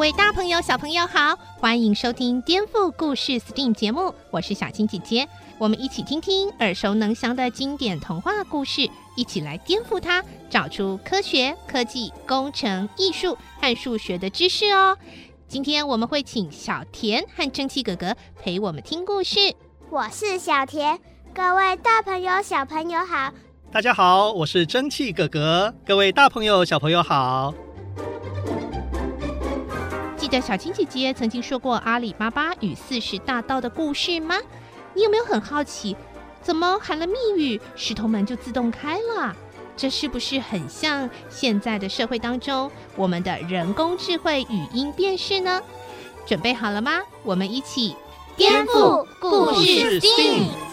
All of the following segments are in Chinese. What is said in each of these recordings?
位大朋友、小朋友好，欢迎收听《颠覆故事 STEAM》节目，我是小青姐姐。我们一起听听耳熟能详的经典童话故事，一起来颠覆它，找出科学、科技、工程、艺术和数学的知识哦。今天我们会请小田和蒸汽哥哥陪我们听故事。我是小田，各位大朋友、小朋友好。大家好，我是蒸汽哥哥，各位大朋友、小朋友好。记得小青姐姐曾经说过阿里巴巴与四十大盗的故事吗？你有没有很好奇，怎么喊了密语，石头门就自动开了？这是不是很像现在的社会当中我们的人工智慧语音辨识呢？准备好了吗？我们一起颠覆故事 STEAM。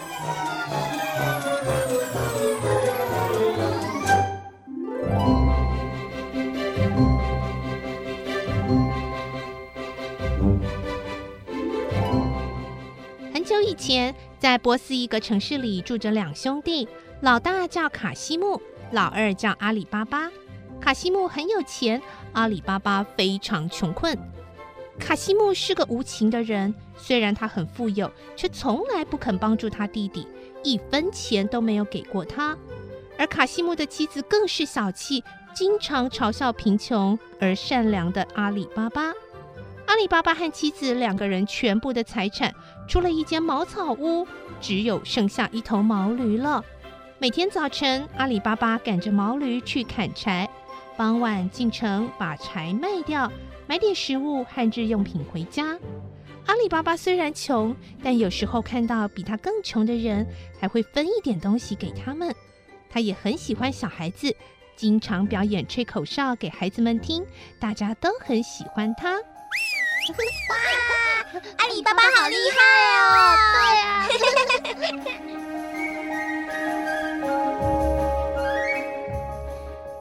以前，在波斯一个城市里住着两兄弟，老大叫卡西木，老二叫阿里巴巴。卡西木很有钱，阿里巴巴非常穷困。卡西木是个无情的人，虽然他很富有，却从来不肯帮助他弟弟，一分钱都没有给过他。而卡西木的妻子更是小气，经常嘲笑贫穷而善良的阿里巴巴。阿里巴巴和妻子两个人全部的财产，除了一间茅草屋，只有剩下一头毛驴了。每天早晨，阿里巴巴赶着毛驴去砍柴，傍晚进城把柴卖掉，买点食物和日用品回家。阿里巴巴虽然穷，但有时候看到比他更穷的人，还会分一点东西给他们。他也很喜欢小孩子，经常表演吹口哨给孩子们听，大家都很喜欢他。哇，阿里巴巴好厉害哦！对啊。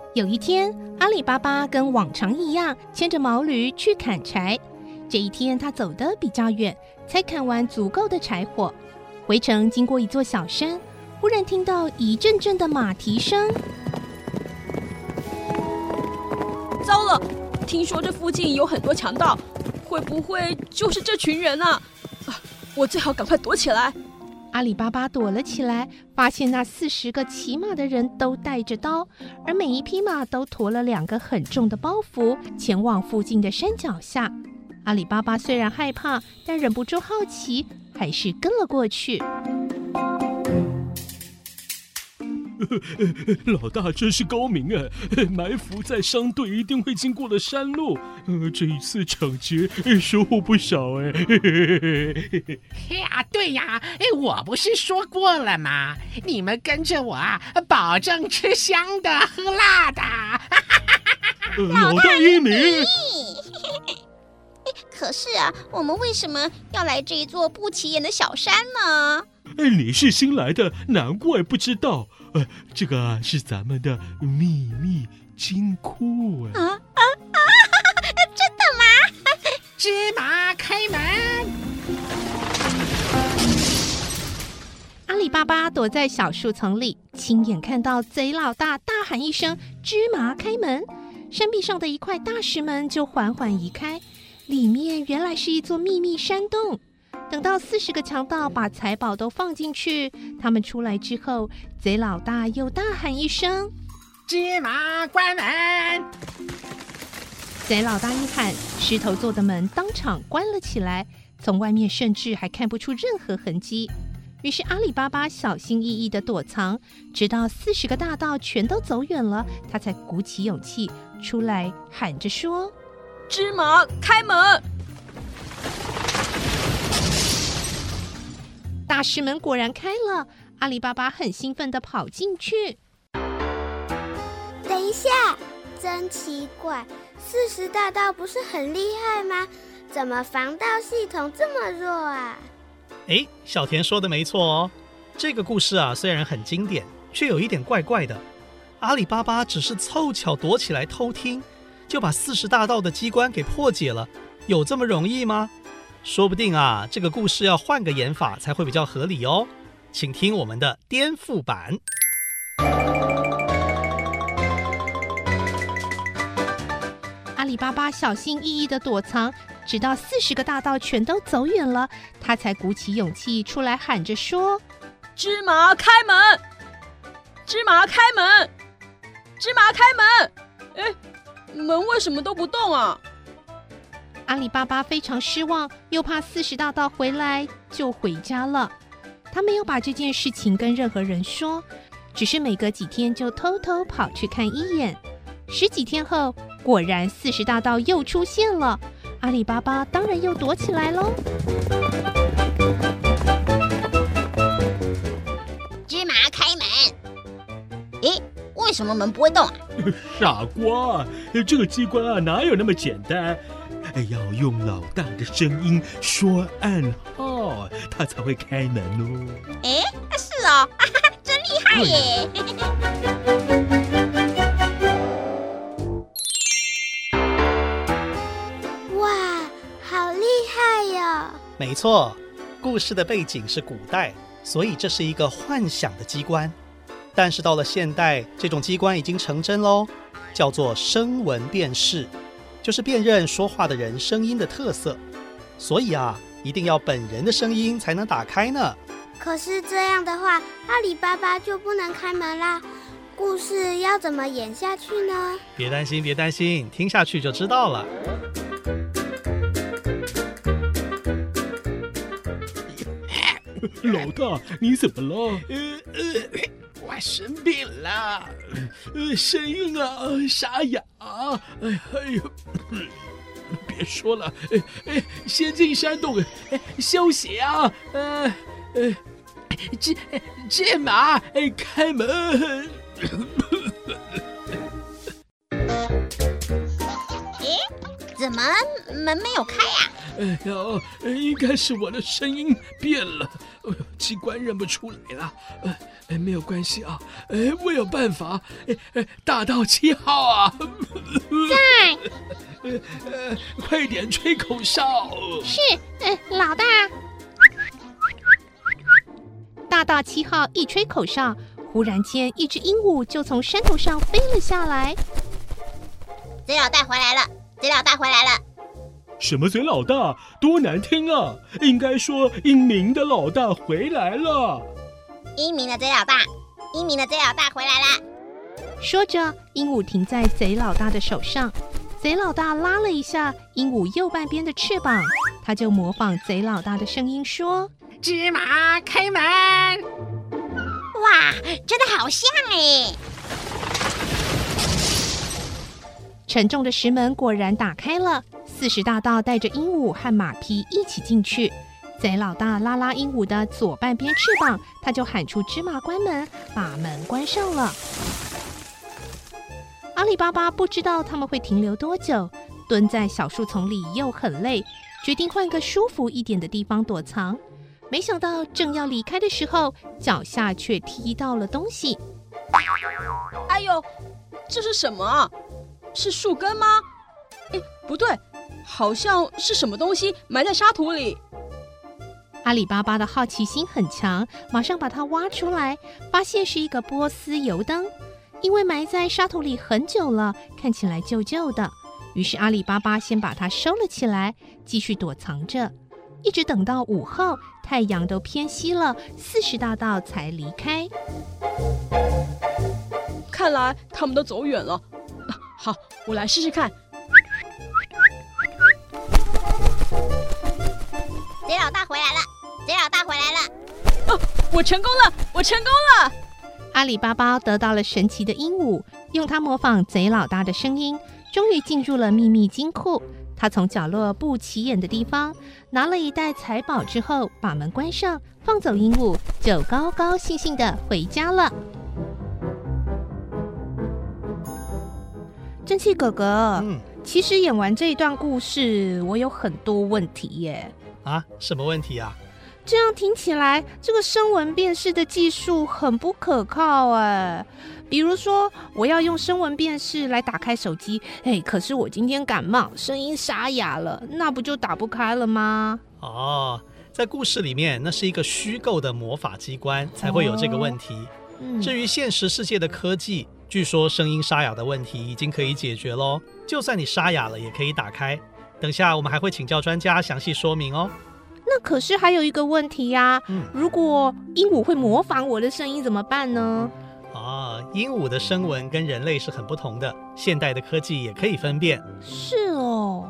有一天，阿里巴巴跟往常一样，牵着毛驴去砍柴。这一天，他走得比较远，才砍完足够的柴火。回程经过一座小山，忽然听到一阵阵的马蹄声。糟了，听说这附近有很多强盗。会不会就是这群人啊？啊，我最好赶快躲起来。阿里巴巴躲了起来，发现那四十个骑马的人都带着刀，而每一匹马都驮了两个很重的包袱，前往附近的山脚下。阿里巴巴虽然害怕，但忍不住好奇，还是跟了过去。老大真是高明啊！埋伏在商队一定会经过的山路。呃，这一次抢劫收获不少哎。呀，对呀，哎，我不是说过了吗？你们跟着我啊，保证吃香的喝辣的。老大英明。可是啊，我们为什么要来这一座不起眼的小山呢？哎，你是新来的，难怪不知道。呃，这个啊是咱们的秘密金库啊！啊啊啊！真的吗？芝麻开门！阿里巴巴躲在小树丛里，亲眼看到贼老大大喊一声“芝麻开门”，山壁上的一块大石门就缓缓移开，里面原来是一座秘密山洞。等到四十个强盗把财宝都放进去，他们出来之后，贼老大又大喊一声：“芝麻关门！”贼老大一喊，石头做的门当场关了起来，从外面甚至还看不出任何痕迹。于是阿里巴巴小心翼翼的躲藏，直到四十个大盗全都走远了，他才鼓起勇气出来喊着说：“芝麻开门！”大师门果然开了，阿里巴巴很兴奋地跑进去。等一下，真奇怪，四十大盗不是很厉害吗？怎么防盗系统这么弱啊？哎，小田说的没错哦。这个故事啊，虽然很经典，却有一点怪怪的。阿里巴巴只是凑巧躲起来偷听，就把四十大盗的机关给破解了，有这么容易吗？说不定啊，这个故事要换个演法才会比较合理哦。请听我们的颠覆版。阿里巴巴小心翼翼的躲藏。直到四十个大盗全都走远了，他才鼓起勇气出来喊着说：“芝麻开门！芝麻开门！芝麻开门！”哎，门为什么都不动啊？阿里巴巴非常失望，又怕四十大盗回来，就回家了。他没有把这件事情跟任何人说，只是每隔几天就偷偷跑去看一眼。十几天后，果然四十大盗又出现了。阿里巴巴当然又躲起来喽。芝麻开门！咦，为什么门不会动啊？傻瓜，这个机关啊哪有那么简单？要用老大的声音说暗号，他才会开门哦。诶，是哦，真厉害耶！哇，好厉害耶！没错，故事的背景是古代，所以这是一个幻想的机关。但是到了现代，这种机关已经成真喽，叫做声纹辨识，就是辨认说话的人声音的特色。所以啊，一定要本人的声音才能打开呢。可是这样的话，阿里巴巴就不能开门啦。故事要怎么演下去呢？别担心，别担心，听下去就知道了。老大，你怎么了？呃呃，我生病了，呃，声音啊沙哑。哎哎呦，别说了，哎哎，先进山洞哎休息啊。呃呃，这这马哎开门。哎，怎么门没有开呀？哎呀，应该是我的声音变了，机关认不出来了。哎，没有关系啊，哎，我有办法。哎哎，大道七号啊，在，呃呃，快点吹口哨。是，呃，老大。大道七号一吹口哨，忽然间，一只鹦鹉就从山头上飞了下来。贼老大回来了，贼老大回来了。什么贼老大？多难听啊！应该说英明的老大回来了。英明的贼老大，英明的贼老大回来了。说着，鹦鹉停在贼老大的手上。贼老大拉了一下鹦鹉右半边的翅膀，他就模仿贼老大的声音说：“芝麻开门！”哇，真的好像哎！沉重的石门果然打开了。四十大盗带着鹦鹉和马匹一起进去，贼老大拉拉鹦鹉的左半边翅膀，他就喊出“芝麻关门”，把门关上了。阿里巴巴不知道他们会停留多久，蹲在小树丛里又很累，决定换个舒服一点的地方躲藏。没想到正要离开的时候，脚下却踢到了东西。哎呦，这是什么？是树根吗？哎，不对。好像是什么东西埋在沙土里。阿里巴巴的好奇心很强，马上把它挖出来，发现是一个波斯油灯。因为埋在沙土里很久了，看起来旧旧的，于是阿里巴巴先把它收了起来，继续躲藏着，一直等到午后，太阳都偏西了，四十大盗才离开。看来他们都走远了。好，我来试试看。贼老大回来了！贼老大回来了！哦，我成功了！我成功了！阿里巴巴得到了神奇的鹦鹉，用它模仿贼老大的声音，终于进入了秘密金库。他从角落不起眼的地方拿了一袋财宝之后，把门关上，放走鹦鹉，就高高兴兴的回家了。蒸汽哥哥，嗯，其实演完这一段故事，我有很多问题耶。啊，什么问题啊？这样听起来，这个声纹辨识的技术很不可靠哎。比如说，我要用声纹辨识来打开手机，哎，可是我今天感冒，声音沙哑了，那不就打不开了吗？哦，在故事里面，那是一个虚构的魔法机关，才会有这个问题。哦嗯、至于现实世界的科技，据说声音沙哑的问题已经可以解决喽，就算你沙哑了，也可以打开。等下我们还会请教专家详细说明哦。那可是还有一个问题呀，嗯，如果鹦鹉会模仿我的声音怎么办呢？啊，鹦鹉的声纹跟人类是很不同的，现代的科技也可以分辨。是哦，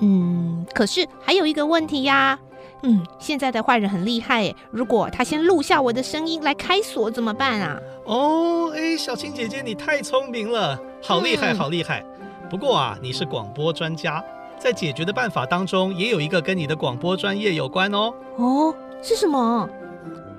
嗯，可是还有一个问题呀，嗯，现在的坏人很厉害诶，如果他先录下我的声音来开锁怎么办啊？哦，哎，小青姐姐你太聪明了，好厉害，好厉害。不过啊，你是广播专家。在解决的办法当中，也有一个跟你的广播专业有关哦。哦，是什么？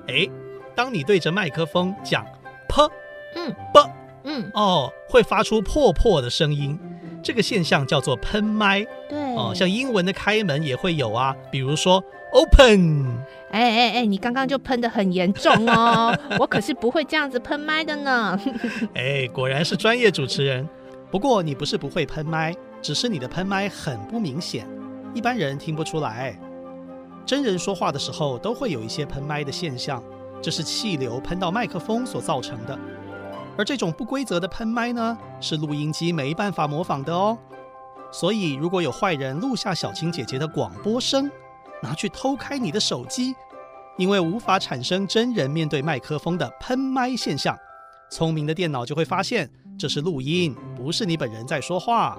哎，当你对着麦克风讲“噗”，嗯，“啵”，嗯，哦，会发出“破破”的声音，这个现象叫做喷麦。对，哦，像英文的开门也会有啊，比如说 “open”。哎哎哎，你刚刚就喷的很严重哦，我可是不会这样子喷麦的呢。哎，果然是专业主持人。不过你不是不会喷麦。只是你的喷麦很不明显，一般人听不出来。真人说话的时候都会有一些喷麦的现象，这是气流喷到麦克风所造成的。而这种不规则的喷麦呢，是录音机没办法模仿的哦。所以如果有坏人录下小青姐姐的广播声，拿去偷开你的手机，因为无法产生真人面对麦克风的喷麦现象，聪明的电脑就会发现这是录音，不是你本人在说话。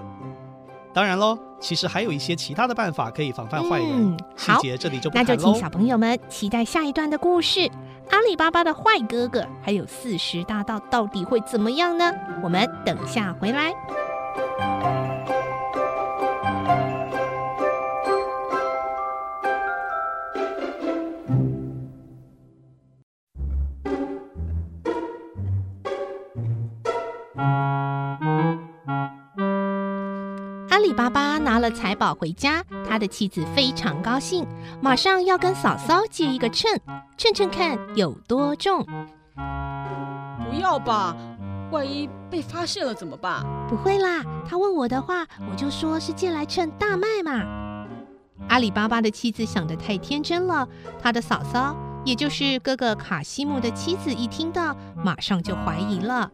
当然喽，其实还有一些其他的办法可以防范坏人。嗯，细节这里就不。那就请小朋友们期待下一段的故事。阿里巴巴的坏哥哥还有四十大盗到底会怎么样呢？我们等下回来。了财宝回家，他的妻子非常高兴，马上要跟嫂嫂借一个秤，称称看有多重。不要吧，万一被发现了怎么办？不会啦，他问我的话，我就说是借来称大麦嘛。阿里巴巴的妻子想得太天真了，他的嫂嫂，也就是哥哥卡西姆的妻子，一听到马上就怀疑了，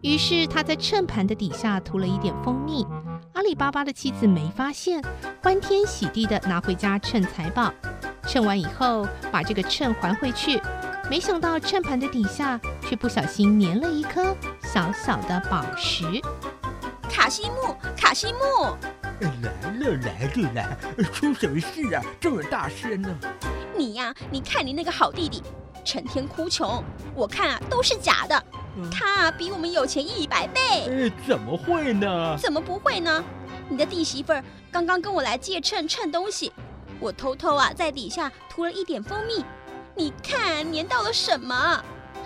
于是他在秤盘的底下涂了一点蜂蜜。阿里巴巴的妻子没发现，欢天喜地的拿回家称财宝。称完以后，把这个秤还回去，没想到秤盘的底下却不小心粘了一颗小小的宝石。卡西木，卡西木，来了来了来，出什么事啊？这么大声呢？你呀，你看你那个好弟弟，成天哭穷，我看啊都是假的。他比我们有钱一百倍。哎，怎么会呢？怎么不会呢？你的弟媳妇儿刚刚跟我来借秤称东西，我偷偷啊在底下涂了一点蜂蜜，你看粘到了什么？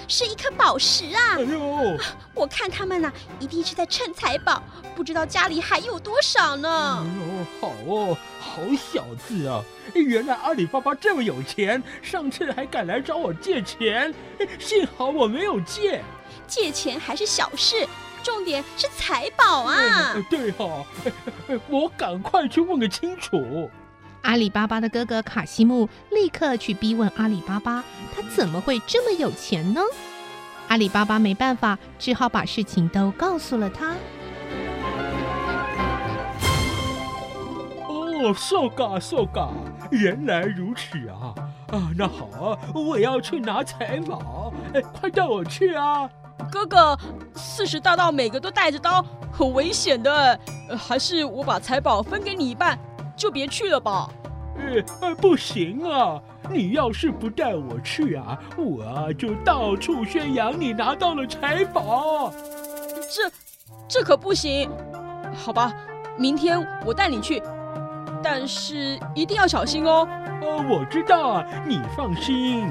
是一颗宝石啊！哎呦，我看他们呐、啊，一定是在称财宝，不知道家里还有多少呢。哎呦，好哦，好小子啊！原来阿里巴巴这么有钱，上次还敢来找我借钱，幸好我没有借。借钱还是小事，重点是财宝啊！对哈，我赶快去问个清楚。阿里巴巴的哥哥卡西木立刻去逼问阿里巴巴，他怎么会这么有钱呢？阿里巴巴没办法，只好把事情都告诉了他。哦，そうかそうか，原来如此啊！啊，那好啊，我要去拿财宝，哎，快带我去啊！哥哥，四十大盗每个都带着刀，很危险的。还是我把财宝分给你一半，就别去了吧。 呃，不行啊！你要是不带我去啊，我就到处宣扬你拿到了财宝。这，这可不行。好吧，明天我带你去，但是一定要小心哦。哦，我知道啊，你放心。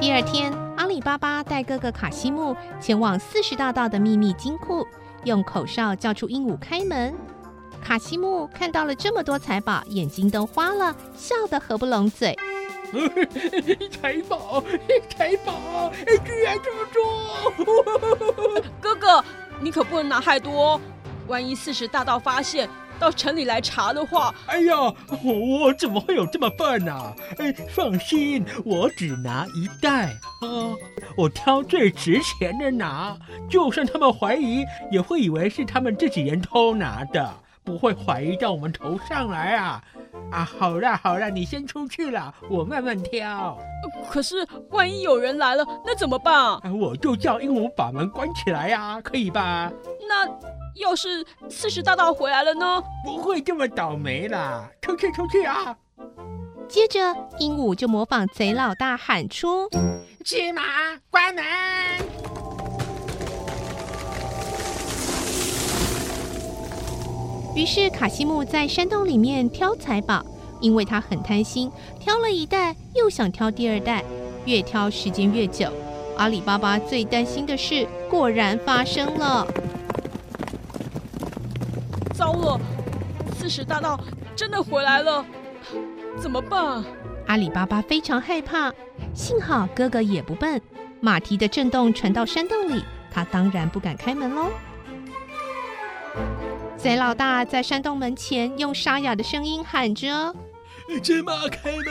第二天，阿里巴巴带哥哥卡西木前往四十大盗的秘密金库，用口哨叫出鹦鹉开门。卡西木看到了这么多财宝，眼睛都花了，笑得合不拢嘴。财宝，财宝，居然这么多！哥哥，你可不能拿太多，万一四十大盗发现，到城里来查的话，哎呀，我怎么会有这么笨呢？哎，放心，我只拿一袋啊，我挑最值钱的拿，就算他们怀疑，也会以为是他们自己人偷拿的，不会怀疑到我们头上来啊。啊，好啦好啦，你先出去啦，我慢慢挑。可是万一有人来了，那怎么办啊？我就叫鹦鹉把门关起来呀，可以吧？那要是四十大盗回来了呢？不会这么倒霉啦！出去出去啊！接着，鹦鹉就模仿贼老大喊出：“芝麻，关门！”于是卡西木在山洞里面挑财宝，因为他很贪心，挑了一袋又想挑第二袋，越挑时间越久。阿里巴巴最担心的事果然发生了，糟了，四十大盗真的回来了，怎么办？阿里巴巴非常害怕，幸好哥哥也不笨，马蹄的震动传到山洞里，他当然不敢开门喽。贼老大在山洞门前用沙哑的声音喊着：“芝麻开门！”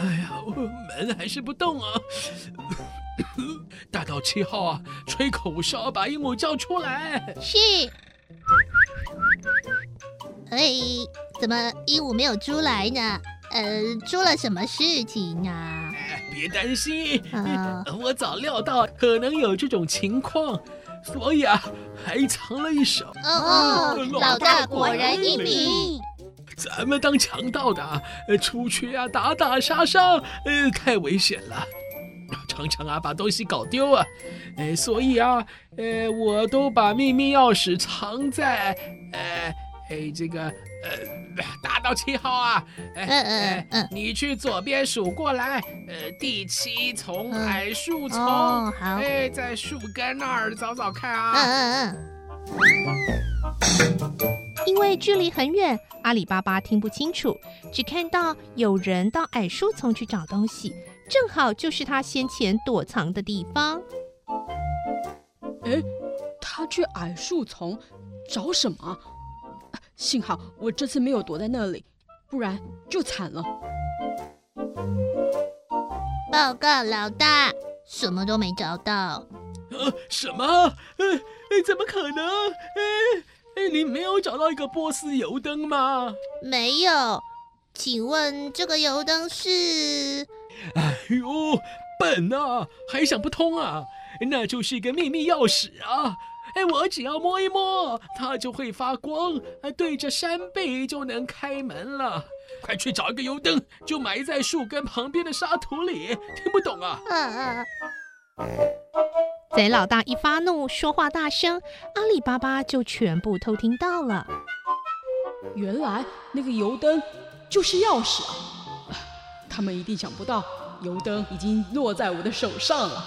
哎呀，门还是不动啊！大盗七号啊，吹口哨把鹦鹉叫出来。是。哎，怎么鹦鹉没有出来呢？呃，出了什么事情啊？别担心，呃、我早料到可能有这种情况。所以啊，还藏了一手。哦哦，老大果然英明。咱们当强盗的，出去啊打打杀杀，呃，太危险了，常常啊把东西搞丢啊，呃，所以啊，呃，我都把秘密钥匙藏在，呃，哎，这个。呃，大道七号啊，嗯嗯嗯，你去左边数过来，呃，第七丛矮树丛，哦，好，哎，在树根那儿找找看啊，嗯嗯嗯。因为距离很远，阿里巴巴听不清楚，只看到有人到矮树丛去找东西，正好就是他先前躲藏的地方。哎，他去矮树丛找什么？幸好我这次没有躲在那里，不然就惨了。报告老大，什么都没找到。呃，什么？呃，怎么可能？哎，你没有找到一个波斯油灯吗？没有。请问这个油灯是？哎呦，笨啊，还想不通啊？那就是一个秘密钥匙啊。哎，我只要摸一摸，它就会发光，对着山背就能开门了。快去找一个油灯，就埋在树根旁边的沙土里。听不懂啊？嗯嗯。贼老大一发怒，说话大声，阿里巴巴就全部偷听到了。原来那个油灯就是钥匙啊！他们一定想不到，油灯已经落在我的手上了。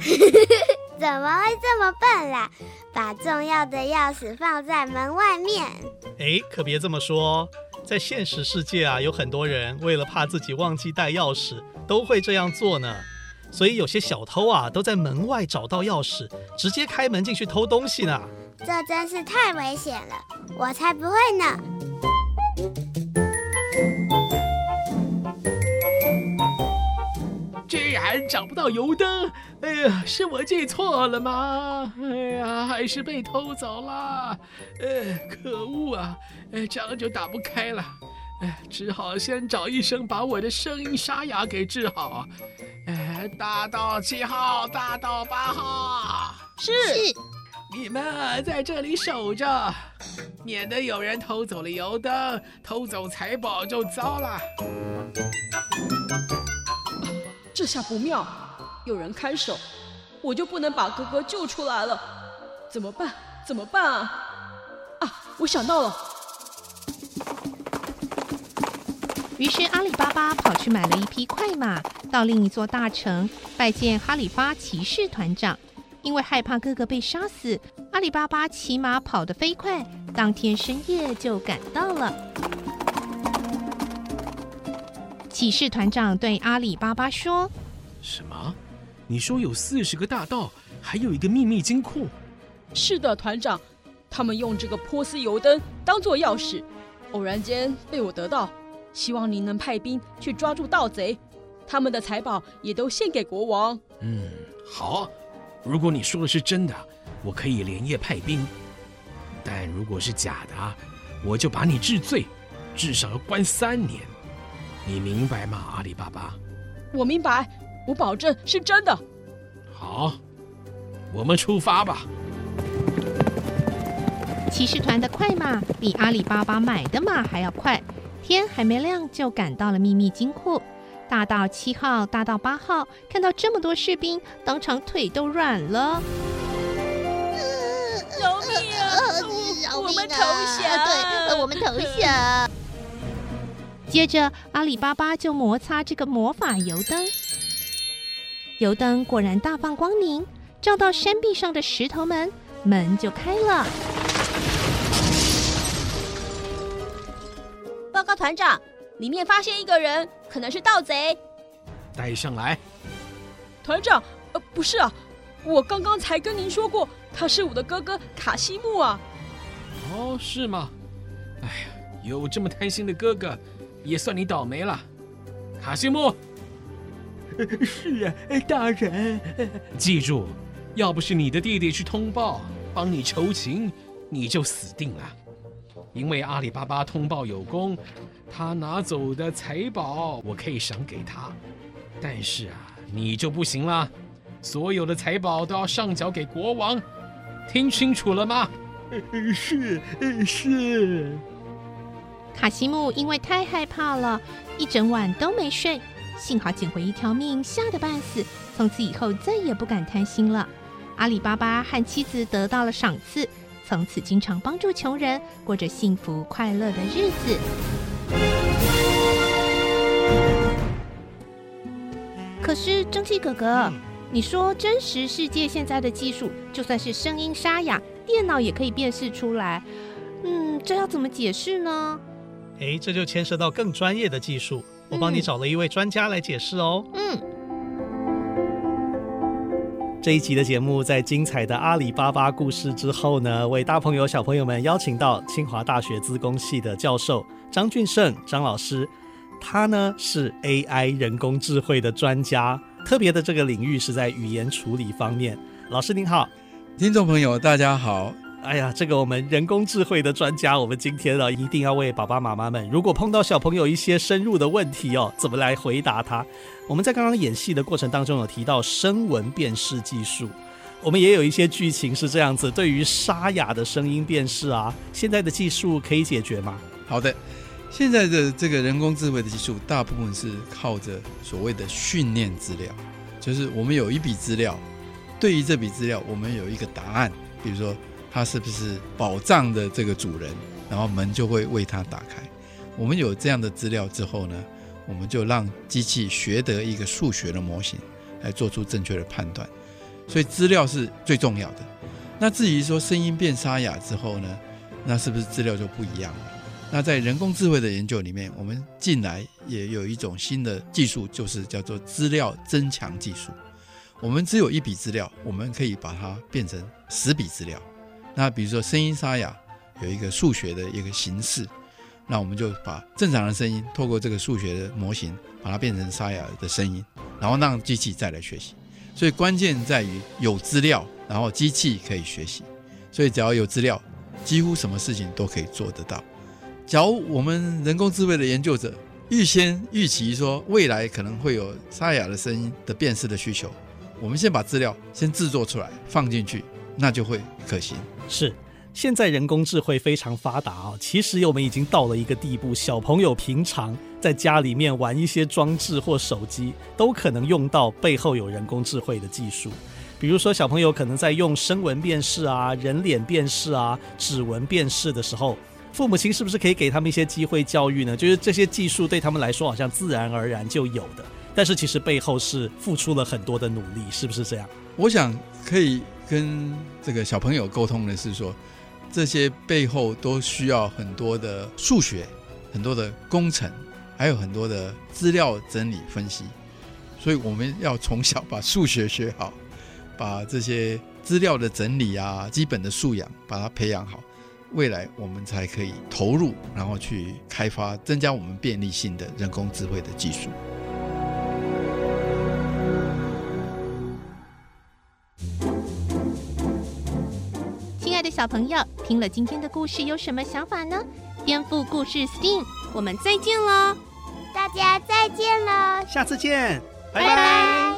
怎么会这么笨啦？把重要的钥匙放在门外面。哎，可别这么说，在现实世界啊，有很多人为了怕自己忘记带钥匙，都会这样做呢。所以有些小偷啊，都在门外找到钥匙，直接开门进去偷东西呢。这真是太危险了，我才不会呢。居然找不到油灯！哎呀，是我记错了吗？哎呀，还是被偷走了！哎，可恶啊！哎，这样就打不开了。哎，只好先找医生把我的声音沙哑给治好。哎，大道七号，大道八号，是，是你们啊在这里守着，免得有人偷走了油灯，偷走财宝就糟了。这下不妙，有人看守，我就不能把哥哥救出来了，怎么办？怎么办啊？啊，我想到了。于是阿里巴巴跑去买了一匹快马，到另一座大城拜见哈里发骑士团长。因为害怕哥哥被杀死，阿里巴巴骑马跑得飞快，当天深夜就赶到了。骑士团长对阿里巴巴说：“什么？你说有四十个大盗，还有一个秘密金库？”“是的，团长，他们用这个波斯油灯当做钥匙，偶然间被我得到。希望您能派兵去抓住盗贼，他们的财宝也都献给国王。”“嗯，好。”如果你说的是真的，我可以连夜派兵；但如果是假的，我就把你治罪，至少要关三年。你明白吗，阿里巴巴？我明白，我保证是真的。好，我们出发吧。骑士团的快马比阿里巴巴买的马还要快，天还没亮就赶到了秘密金库。大盗七号、大盗八号看到这么多士兵，当场腿都软了。救命啊！我们投降！对，我们投降。接着，阿里巴巴就摩擦这个魔法油灯，油灯果然大放光明，照到山壁上的石头门，门就开了。报告团长。里面发现一个人，可能是盗贼。带上来，团长。呃，不是啊，我刚刚才跟您说过，他是我的哥哥卡西木啊。哦，是吗？哎呀，有这么贪心的哥哥，也算你倒霉了。卡西木，是啊，大人。记住，要不是你的弟弟去通报，帮你求情，你就死定了。因为阿里巴巴通报有功，他拿走的财宝我可以赏给他，但是啊，你就不行了，所有的财宝都要上缴给国王，听清楚了吗？是是。卡西木因为太害怕了，一整晚都没睡，幸好捡回一条命，吓得半死，从此以后再也不敢贪心了。阿里巴巴和妻子得到了赏赐。从此经常帮助穷人，过着幸福快乐的日子。可是蒸汽哥哥，你说真实世界现在的技术，就算是声音沙哑，电脑也可以辨识出来。嗯，这要怎么解释呢？哎，这就牵涉到更专业的技术，我帮你找了一位专家来解释哦。嗯。这一集的节目，在精彩的阿里巴巴故事之后呢，为大朋友小朋友们邀请到清华大学资工系的教授张俊胜张老师，他呢是 AI 人工智慧的专家，特别的这个领域是在语言处理方面。老师您好，听众朋友大家好。哎呀，这个我们人工智慧的专家，我们今天呢一定要为爸爸妈妈们，如果碰到小朋友一些深入的问题哦，怎么来回答他？我们在刚刚演戏的过程当中有提到声纹辨识技术，我们也有一些剧情是这样子，对于沙哑的声音辨识啊，现在的技术可以解决吗？好的，现在的这个人工智慧的技术，大部分是靠着所谓的训练资料，就是我们有一笔资料，对于这笔资料，我们有一个答案，比如说。它是不是宝藏的这个主人？然后门就会为他打开。我们有这样的资料之后呢，我们就让机器学得一个数学的模型，来做出正确的判断。所以资料是最重要的。那至于说声音变沙哑之后呢，那是不是资料就不一样了？那在人工智慧的研究里面，我们近来也有一种新的技术，就是叫做资料增强技术。我们只有一笔资料，我们可以把它变成十笔资料。那比如说声音沙哑有一个数学的一个形式，那我们就把正常的声音透过这个数学的模型，把它变成沙哑的声音，然后让机器再来学习。所以关键在于有资料，然后机器可以学习。所以只要有资料，几乎什么事情都可以做得到。假如我们人工智慧的研究者预先预期说未来可能会有沙哑的声音的辨识的需求，我们先把资料先制作出来放进去。那就会可行。是，现在人工智慧非常发达啊。其实我们已经到了一个地步，小朋友平常在家里面玩一些装置或手机，都可能用到背后有人工智慧的技术。比如说，小朋友可能在用声纹辨识啊、人脸辨识啊、指纹辨识的时候，父母亲是不是可以给他们一些机会教育呢？就是这些技术对他们来说，好像自然而然就有的。但是其实背后是付出了很多的努力，是不是这样？我想可以跟这个小朋友沟通的是说，这些背后都需要很多的数学、很多的工程，还有很多的资料整理分析，所以我们要从小把数学学好，把这些资料的整理啊、基本的素养把它培养好，未来我们才可以投入，然后去开发增加我们便利性的人工智慧的技术。亲爱的小朋友听了今天的故事有什么想法呢？颠覆故事 STEAM，我们再见喽！大家再见喽！下次见，拜拜。拜拜。